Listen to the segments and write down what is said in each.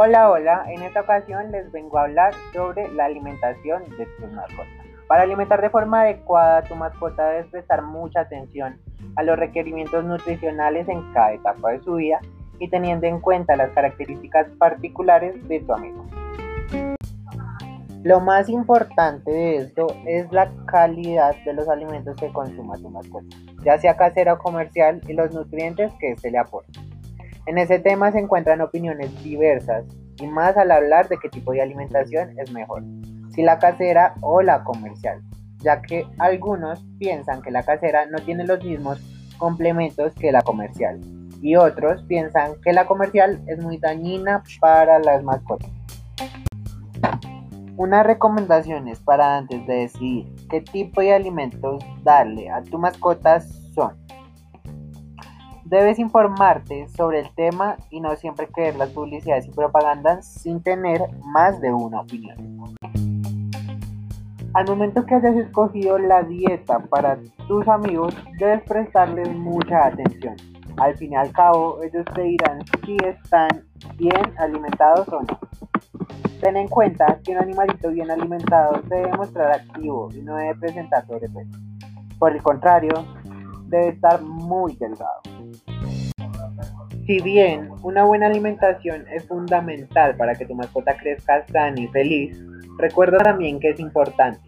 Hola, hola, en esta ocasión les vengo a hablar sobre la alimentación de tus mascotas. Para alimentar de forma adecuada a tu mascota debes prestar mucha atención a los requerimientos nutricionales en cada etapa de su vida y teniendo en cuenta las características particulares de tu amigo. Lo más importante de esto es la calidad de los alimentos que consuma tu mascota, ya sea casera o comercial, y los nutrientes que se le aporta. En ese tema se encuentran opiniones diversas y más al hablar de qué tipo de alimentación es mejor, si la casera o la comercial, ya que algunos piensan que la casera no tiene los mismos complementos que la comercial y otros piensan que la comercial es muy dañina para las mascotas. Unas recomendaciones para antes de decidir qué tipo de alimentos darle a tu mascota son Debes informarte sobre el tema y no siempre creer las publicidades y propagandas sin tener más de una opinión. Al momento que hayas escogido la dieta para tus amigos, debes prestarles mucha atención. Al fin y al cabo, ellos te dirán si están bien alimentados o no. Ten en cuenta que un animalito bien alimentado debe mostrar activo y no debe presentar sobrepeso. Por el contrario, debe estar muy delgado. Si bien una buena alimentación es fundamental para que tu mascota crezca sana y feliz, recuerda también que es importante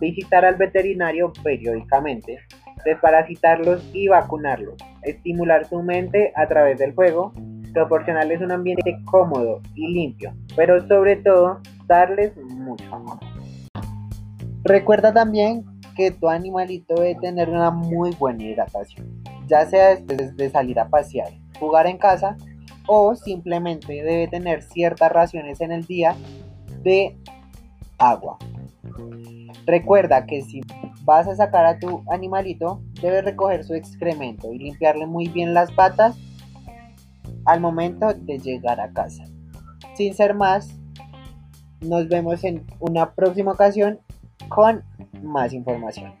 visitar al veterinario periódicamente, desparasitarlos y vacunarlos, estimular su mente a través del juego proporcionarles un ambiente cómodo y limpio, pero sobre todo darles mucho amor. Recuerda también tu animalito debe tener una muy buena hidratación, ya sea después de salir a pasear, jugar en casa o simplemente debe tener ciertas raciones en el día de agua. Recuerda que si vas a sacar a tu animalito, debes recoger su excremento y limpiarle muy bien las patas al momento de llegar a casa. Sin ser más, nos vemos en una próxima ocasión con más información.